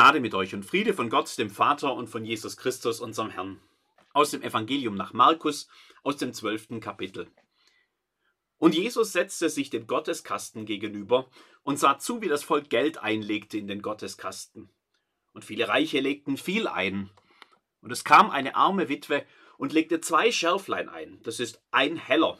Gnade mit euch und Friede von Gott, dem Vater und von Jesus Christus, unserem Herrn. Aus dem Evangelium nach Markus, aus dem zwölften Kapitel. Und Jesus setzte sich dem Gotteskasten gegenüber und sah zu, wie das Volk Geld einlegte in den Gotteskasten. Und viele Reiche legten viel ein. Und es kam eine arme Witwe und legte zwei Schärflein ein, das ist ein Heller.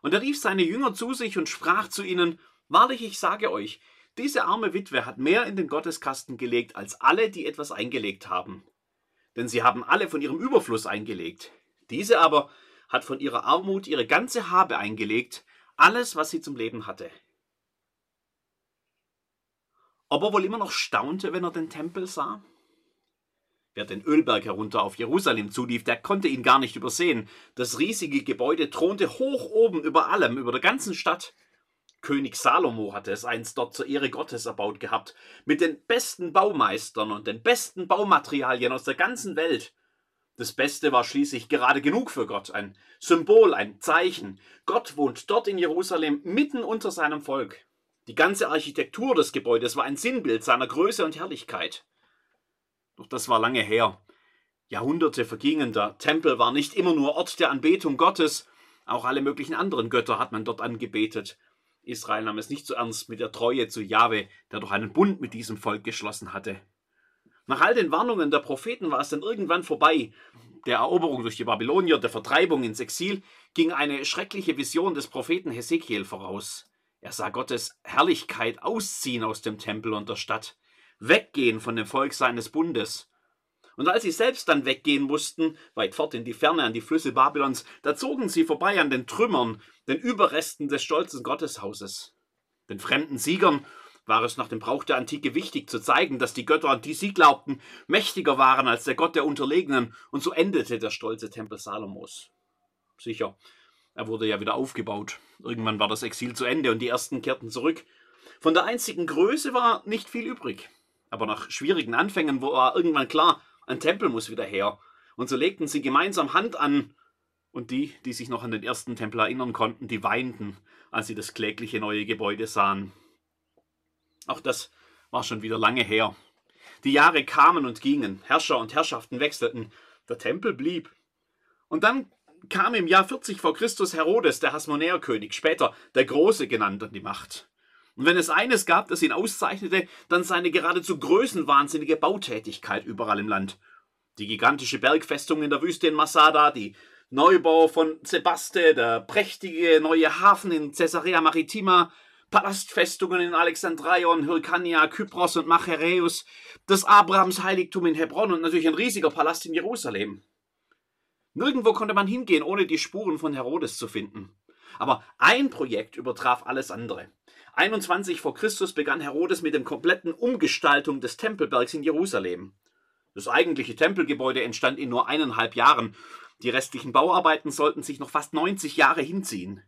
Und er rief seine Jünger zu sich und sprach zu ihnen, Wahrlich, ich sage euch, diese arme Witwe hat mehr in den Gotteskasten gelegt als alle, die etwas eingelegt haben. Denn sie haben alle von ihrem Überfluss eingelegt. Diese aber hat von ihrer Armut ihre ganze Habe eingelegt, alles, was sie zum Leben hatte. Ob er wohl immer noch staunte, wenn er den Tempel sah? Wer den Ölberg herunter auf Jerusalem zulief, der konnte ihn gar nicht übersehen. Das riesige Gebäude thronte hoch oben über allem, über der ganzen Stadt. König Salomo hatte es einst dort zur Ehre Gottes erbaut gehabt, mit den besten Baumeistern und den besten Baumaterialien aus der ganzen Welt. Das Beste war schließlich gerade genug für Gott, ein Symbol, ein Zeichen. Gott wohnt dort in Jerusalem mitten unter seinem Volk. Die ganze Architektur des Gebäudes war ein Sinnbild seiner Größe und Herrlichkeit. Doch das war lange her. Jahrhunderte vergingen, der Tempel war nicht immer nur Ort der Anbetung Gottes, auch alle möglichen anderen Götter hat man dort angebetet. Israel nahm es nicht so ernst mit der Treue zu Jahwe, der doch einen Bund mit diesem Volk geschlossen hatte. Nach all den Warnungen der Propheten war es dann irgendwann vorbei. Der Eroberung durch die Babylonier, der Vertreibung ins Exil, ging eine schreckliche Vision des Propheten Hesekiel voraus. Er sah Gottes Herrlichkeit ausziehen aus dem Tempel und der Stadt, weggehen von dem Volk seines Bundes. Und als sie selbst dann weggehen mussten, weit fort in die Ferne an die Flüsse Babylons, da zogen sie vorbei an den Trümmern, den Überresten des stolzen Gotteshauses. Den fremden Siegern war es nach dem Brauch der Antike wichtig zu zeigen, dass die Götter, an die sie glaubten, mächtiger waren als der Gott der Unterlegenen, und so endete der stolze Tempel Salomos. Sicher, er wurde ja wieder aufgebaut. Irgendwann war das Exil zu Ende und die ersten kehrten zurück. Von der einzigen Größe war nicht viel übrig. Aber nach schwierigen Anfängen war irgendwann klar, ein Tempel muss wieder her. Und so legten sie gemeinsam Hand an. Und die, die sich noch an den ersten Tempel erinnern konnten, die weinten, als sie das klägliche neue Gebäude sahen. Auch das war schon wieder lange her. Die Jahre kamen und gingen, Herrscher und Herrschaften wechselten, der Tempel blieb. Und dann kam im Jahr 40 vor Christus Herodes, der Hasmonäerkönig, später der Große genannt, an die Macht. Und wenn es eines gab, das ihn auszeichnete, dann seine geradezu größenwahnsinnige Bautätigkeit überall im Land. Die gigantische Bergfestung in der Wüste in Masada, die Neubau von Sebaste, der prächtige neue Hafen in Caesarea Maritima, Palastfestungen in Alexandrion, Hyrkania, Kypros und Machaereus, das Abrahams Heiligtum in Hebron und natürlich ein riesiger Palast in Jerusalem. Nirgendwo konnte man hingehen, ohne die Spuren von Herodes zu finden. Aber ein Projekt übertraf alles andere. 21 vor Christus begann Herodes mit dem kompletten Umgestaltung des Tempelbergs in Jerusalem. Das eigentliche Tempelgebäude entstand in nur eineinhalb Jahren. Die restlichen Bauarbeiten sollten sich noch fast 90 Jahre hinziehen.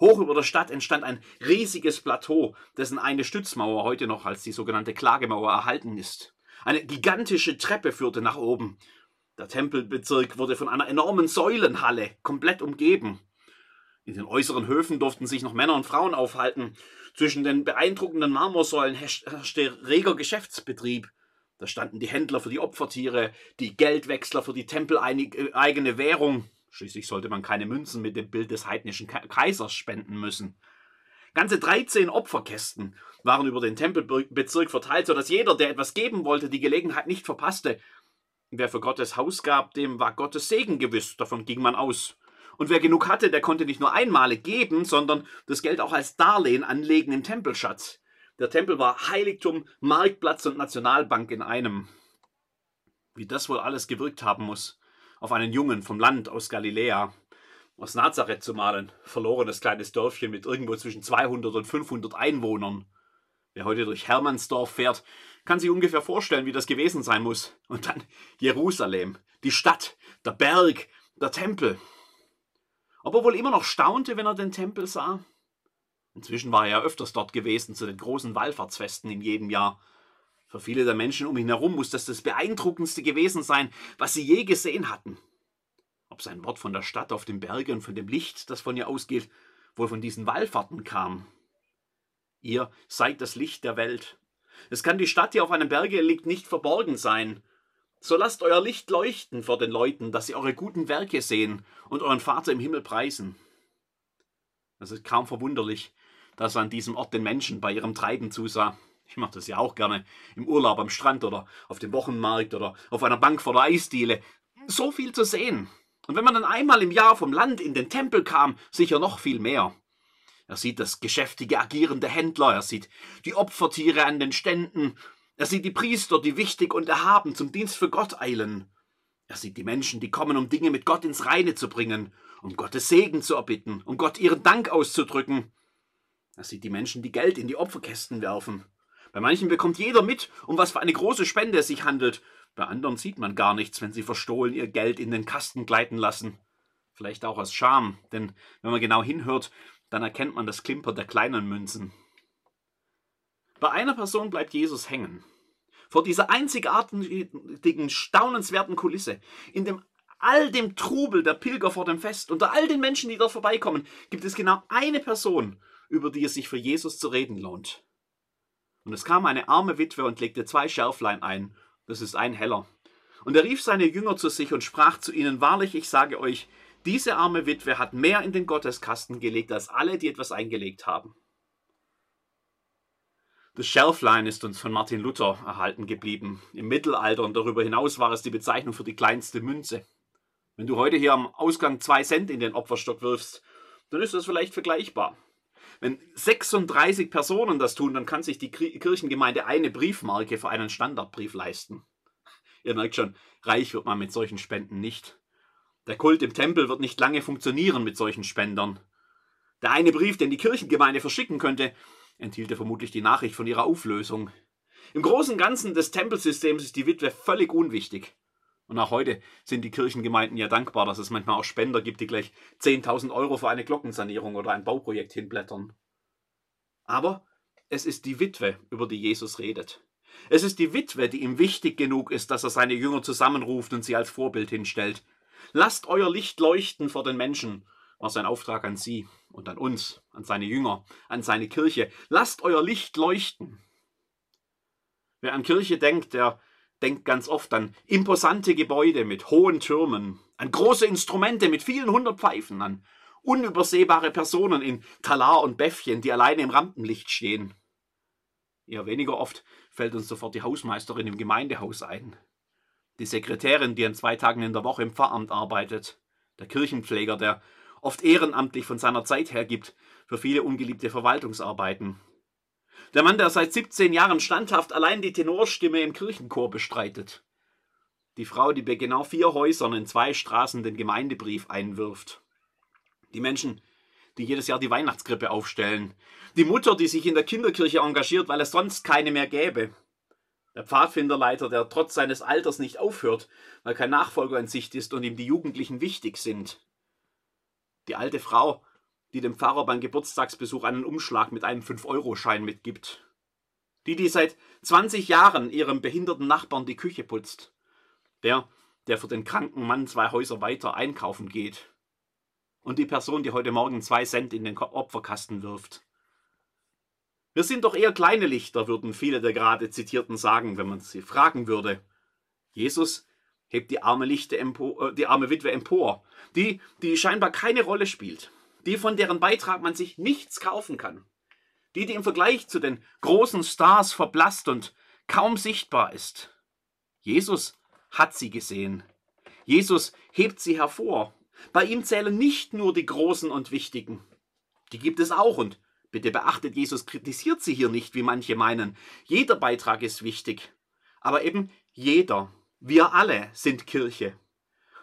Hoch über der Stadt entstand ein riesiges Plateau, dessen eine Stützmauer heute noch als die sogenannte Klagemauer erhalten ist. Eine gigantische Treppe führte nach oben. Der Tempelbezirk wurde von einer enormen Säulenhalle komplett umgeben. In den äußeren Höfen durften sich noch Männer und Frauen aufhalten. Zwischen den beeindruckenden Marmorsäulen herrschte reger Geschäftsbetrieb. Da standen die Händler für die Opfertiere, die Geldwechsler für die tempeleigene Währung. Schließlich sollte man keine Münzen mit dem Bild des heidnischen Kaisers spenden müssen. Ganze 13 Opferkästen waren über den Tempelbezirk verteilt, sodass jeder, der etwas geben wollte, die Gelegenheit nicht verpasste. Wer für Gottes Haus gab, dem war Gottes Segen gewiss, davon ging man aus. Und wer genug hatte, der konnte nicht nur einmalig geben, sondern das Geld auch als Darlehen anlegen im Tempelschatz. Der Tempel war Heiligtum, Marktplatz und Nationalbank in einem. Wie das wohl alles gewirkt haben muss, auf einen Jungen vom Land aus Galiläa, aus Nazareth zu malen, verlorenes kleines Dörfchen mit irgendwo zwischen 200 und 500 Einwohnern. Wer heute durch Hermannsdorf fährt, kann sich ungefähr vorstellen, wie das gewesen sein muss. Und dann Jerusalem, die Stadt, der Berg, der Tempel ob er wohl immer noch staunte, wenn er den Tempel sah. Inzwischen war er ja öfters dort gewesen, zu den großen Wallfahrtsfesten in jedem Jahr. Für viele der Menschen um ihn herum muss das das Beeindruckendste gewesen sein, was sie je gesehen hatten. Ob sein Wort von der Stadt auf dem Berge und von dem Licht, das von ihr ausgeht, wohl von diesen Wallfahrten kam. Ihr seid das Licht der Welt. Es kann die Stadt, die auf einem Berge liegt, nicht verborgen sein. So lasst euer Licht leuchten vor den Leuten, dass sie eure guten Werke sehen und euren Vater im Himmel preisen. Es ist kaum verwunderlich, dass er an diesem Ort den Menschen bei ihrem Treiben zusah. Ich mache das ja auch gerne im Urlaub am Strand oder auf dem Wochenmarkt oder auf einer Bank vor der Eisdiele. So viel zu sehen. Und wenn man dann einmal im Jahr vom Land in den Tempel kam, sicher noch viel mehr. Er sieht das geschäftige, agierende Händler, er sieht die Opfertiere an den Ständen, er sieht die Priester, die wichtig und erhaben zum Dienst für Gott eilen. Er sieht die Menschen, die kommen, um Dinge mit Gott ins Reine zu bringen, um Gottes Segen zu erbitten, um Gott ihren Dank auszudrücken. Er sieht die Menschen, die Geld in die Opferkästen werfen. Bei manchen bekommt jeder mit, um was für eine große Spende es sich handelt. Bei anderen sieht man gar nichts, wenn sie verstohlen ihr Geld in den Kasten gleiten lassen. Vielleicht auch aus Scham, denn wenn man genau hinhört, dann erkennt man das Klimpern der kleinen Münzen. Bei einer Person bleibt Jesus hängen. Vor dieser einzigartigen, staunenswerten Kulisse, in dem all dem Trubel der Pilger vor dem Fest, unter all den Menschen, die dort vorbeikommen, gibt es genau eine Person, über die es sich für Jesus zu reden lohnt. Und es kam eine arme Witwe und legte zwei Schärflein ein, das ist ein Heller. Und er rief seine Jünger zu sich und sprach zu ihnen, Wahrlich, ich sage euch, diese arme Witwe hat mehr in den Gotteskasten gelegt als alle, die etwas eingelegt haben. Das Schärflein ist uns von Martin Luther erhalten geblieben. Im Mittelalter und darüber hinaus war es die Bezeichnung für die kleinste Münze. Wenn du heute hier am Ausgang zwei Cent in den Opferstock wirfst, dann ist das vielleicht vergleichbar. Wenn 36 Personen das tun, dann kann sich die Kirchengemeinde eine Briefmarke für einen Standardbrief leisten. Ihr merkt schon, reich wird man mit solchen Spenden nicht. Der Kult im Tempel wird nicht lange funktionieren mit solchen Spendern. Der eine Brief, den die Kirchengemeinde verschicken könnte, enthielt vermutlich die Nachricht von ihrer Auflösung. Im großen Ganzen des Tempelsystems ist die Witwe völlig unwichtig. Und auch heute sind die Kirchengemeinden ja dankbar, dass es manchmal auch Spender gibt, die gleich 10.000 Euro für eine Glockensanierung oder ein Bauprojekt hinblättern. Aber es ist die Witwe, über die Jesus redet. Es ist die Witwe, die ihm wichtig genug ist, dass er seine Jünger zusammenruft und sie als Vorbild hinstellt. Lasst euer Licht leuchten vor den Menschen, war sein Auftrag an sie und an uns, an seine Jünger, an seine Kirche. Lasst euer Licht leuchten. Wer an Kirche denkt, der denkt ganz oft an imposante Gebäude mit hohen Türmen, an große Instrumente mit vielen hundert Pfeifen, an unübersehbare Personen in Talar und Bäffchen, die alleine im Rampenlicht stehen. Eher weniger oft fällt uns sofort die Hausmeisterin im Gemeindehaus ein, die Sekretärin, die an zwei Tagen in der Woche im Pfarramt arbeitet, der Kirchenpfleger, der oft ehrenamtlich von seiner Zeit hergibt für viele ungeliebte Verwaltungsarbeiten. Der Mann, der seit 17 Jahren standhaft allein die Tenorstimme im Kirchenchor bestreitet. Die Frau, die bei genau vier Häusern in zwei Straßen den Gemeindebrief einwirft. Die Menschen, die jedes Jahr die Weihnachtskrippe aufstellen. Die Mutter, die sich in der Kinderkirche engagiert, weil es sonst keine mehr gäbe. Der Pfadfinderleiter, der trotz seines Alters nicht aufhört, weil kein Nachfolger in Sicht ist und ihm die Jugendlichen wichtig sind. Die alte Frau, die dem Pfarrer beim Geburtstagsbesuch einen Umschlag mit einem 5-Euro-Schein mitgibt. Die, die seit 20 Jahren ihrem behinderten Nachbarn die Küche putzt. Der, der für den kranken Mann zwei Häuser weiter einkaufen geht. Und die Person, die heute Morgen zwei Cent in den Opferkasten wirft. Wir sind doch eher kleine Lichter, würden viele der gerade Zitierten sagen, wenn man sie fragen würde. Jesus hebt die arme, Lichte empor, äh, die arme Witwe empor, die, die scheinbar keine Rolle spielt, die von deren Beitrag man sich nichts kaufen kann, die, die im Vergleich zu den großen Stars verblasst und kaum sichtbar ist. Jesus hat sie gesehen. Jesus hebt sie hervor. Bei ihm zählen nicht nur die Großen und Wichtigen. Die gibt es auch und bitte beachtet, Jesus kritisiert sie hier nicht, wie manche meinen. Jeder Beitrag ist wichtig. Aber eben jeder. Wir alle sind Kirche.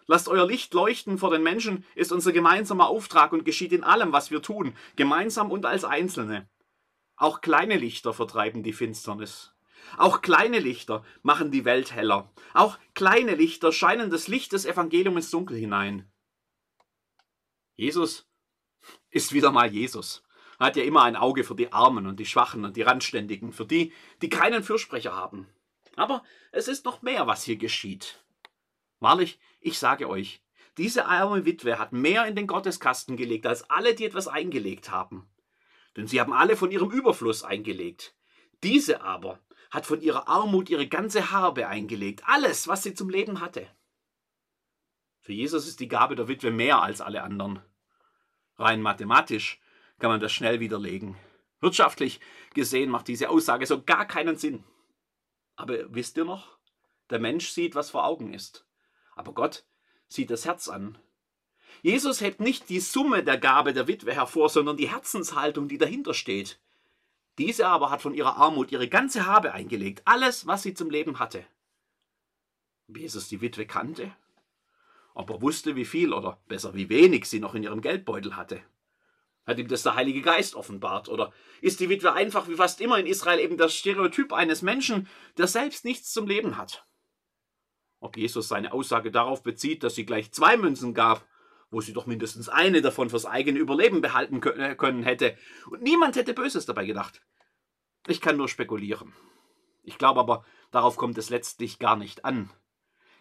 Lasst euer Licht leuchten vor den Menschen, ist unser gemeinsamer Auftrag und geschieht in allem, was wir tun, gemeinsam und als Einzelne. Auch kleine Lichter vertreiben die Finsternis. Auch kleine Lichter machen die Welt heller. Auch kleine Lichter scheinen das Licht des Evangeliums ins Dunkel hinein. Jesus ist wieder mal Jesus. Er hat ja immer ein Auge für die Armen und die Schwachen und die Randständigen, für die, die keinen Fürsprecher haben. Aber es ist noch mehr, was hier geschieht. Wahrlich, ich sage euch, diese arme Witwe hat mehr in den Gotteskasten gelegt als alle, die etwas eingelegt haben. Denn sie haben alle von ihrem Überfluss eingelegt. Diese aber hat von ihrer Armut ihre ganze Harbe eingelegt, alles, was sie zum Leben hatte. Für Jesus ist die Gabe der Witwe mehr als alle anderen. Rein mathematisch kann man das schnell widerlegen. Wirtschaftlich gesehen macht diese Aussage so gar keinen Sinn. Aber wisst ihr noch? Der Mensch sieht, was vor Augen ist. Aber Gott sieht das Herz an. Jesus hebt nicht die Summe der Gabe der Witwe hervor, sondern die Herzenshaltung, die dahinter steht. Diese aber hat von ihrer Armut ihre ganze Habe eingelegt, alles, was sie zum Leben hatte. Wie Jesus die Witwe kannte, ob er wusste, wie viel oder besser wie wenig sie noch in ihrem Geldbeutel hatte. Hat ihm das der Heilige Geist offenbart? Oder ist die Witwe einfach wie fast immer in Israel eben das Stereotyp eines Menschen, der selbst nichts zum Leben hat? Ob Jesus seine Aussage darauf bezieht, dass sie gleich zwei Münzen gab, wo sie doch mindestens eine davon fürs eigene Überleben behalten äh, können hätte, und niemand hätte Böses dabei gedacht. Ich kann nur spekulieren. Ich glaube aber, darauf kommt es letztlich gar nicht an.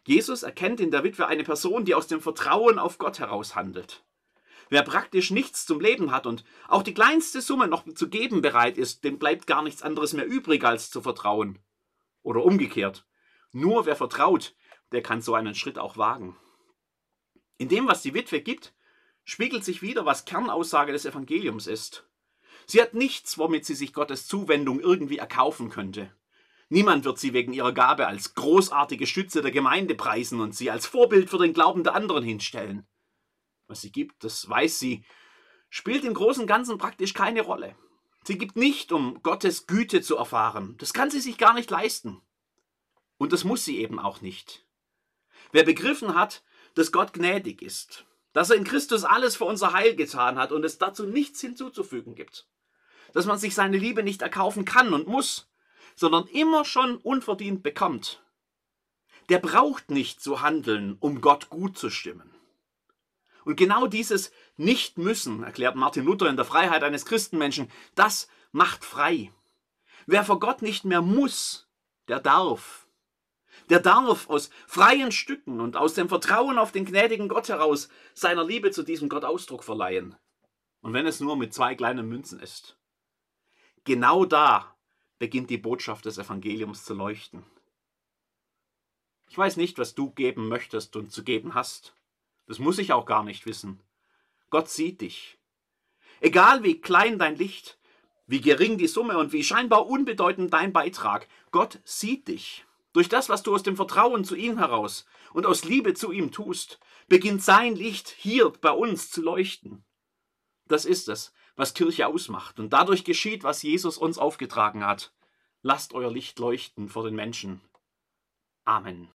Jesus erkennt in der Witwe eine Person, die aus dem Vertrauen auf Gott heraus handelt. Wer praktisch nichts zum Leben hat und auch die kleinste Summe noch zu geben bereit ist, dem bleibt gar nichts anderes mehr übrig, als zu vertrauen. Oder umgekehrt. Nur wer vertraut, der kann so einen Schritt auch wagen. In dem, was die Witwe gibt, spiegelt sich wieder, was Kernaussage des Evangeliums ist. Sie hat nichts, womit sie sich Gottes Zuwendung irgendwie erkaufen könnte. Niemand wird sie wegen ihrer Gabe als großartige Stütze der Gemeinde preisen und sie als Vorbild für den Glauben der anderen hinstellen. Was sie gibt, das weiß sie, spielt im Großen und Ganzen praktisch keine Rolle. Sie gibt nicht, um Gottes Güte zu erfahren. Das kann sie sich gar nicht leisten. Und das muss sie eben auch nicht. Wer begriffen hat, dass Gott gnädig ist, dass er in Christus alles für unser Heil getan hat und es dazu nichts hinzuzufügen gibt, dass man sich seine Liebe nicht erkaufen kann und muss, sondern immer schon unverdient bekommt, der braucht nicht zu handeln, um Gott gut zu stimmen. Und genau dieses Nicht-Müssen, erklärt Martin Luther in der Freiheit eines Christenmenschen, das macht frei. Wer vor Gott nicht mehr muss, der darf. Der darf aus freien Stücken und aus dem Vertrauen auf den gnädigen Gott heraus seiner Liebe zu diesem Gott Ausdruck verleihen. Und wenn es nur mit zwei kleinen Münzen ist. Genau da beginnt die Botschaft des Evangeliums zu leuchten. Ich weiß nicht, was du geben möchtest und zu geben hast. Das muss ich auch gar nicht wissen. Gott sieht dich. Egal wie klein dein Licht, wie gering die Summe und wie scheinbar unbedeutend dein Beitrag, Gott sieht dich. Durch das, was du aus dem Vertrauen zu ihm heraus und aus Liebe zu ihm tust, beginnt sein Licht hier bei uns zu leuchten. Das ist es, was Kirche ausmacht. Und dadurch geschieht, was Jesus uns aufgetragen hat. Lasst euer Licht leuchten vor den Menschen. Amen.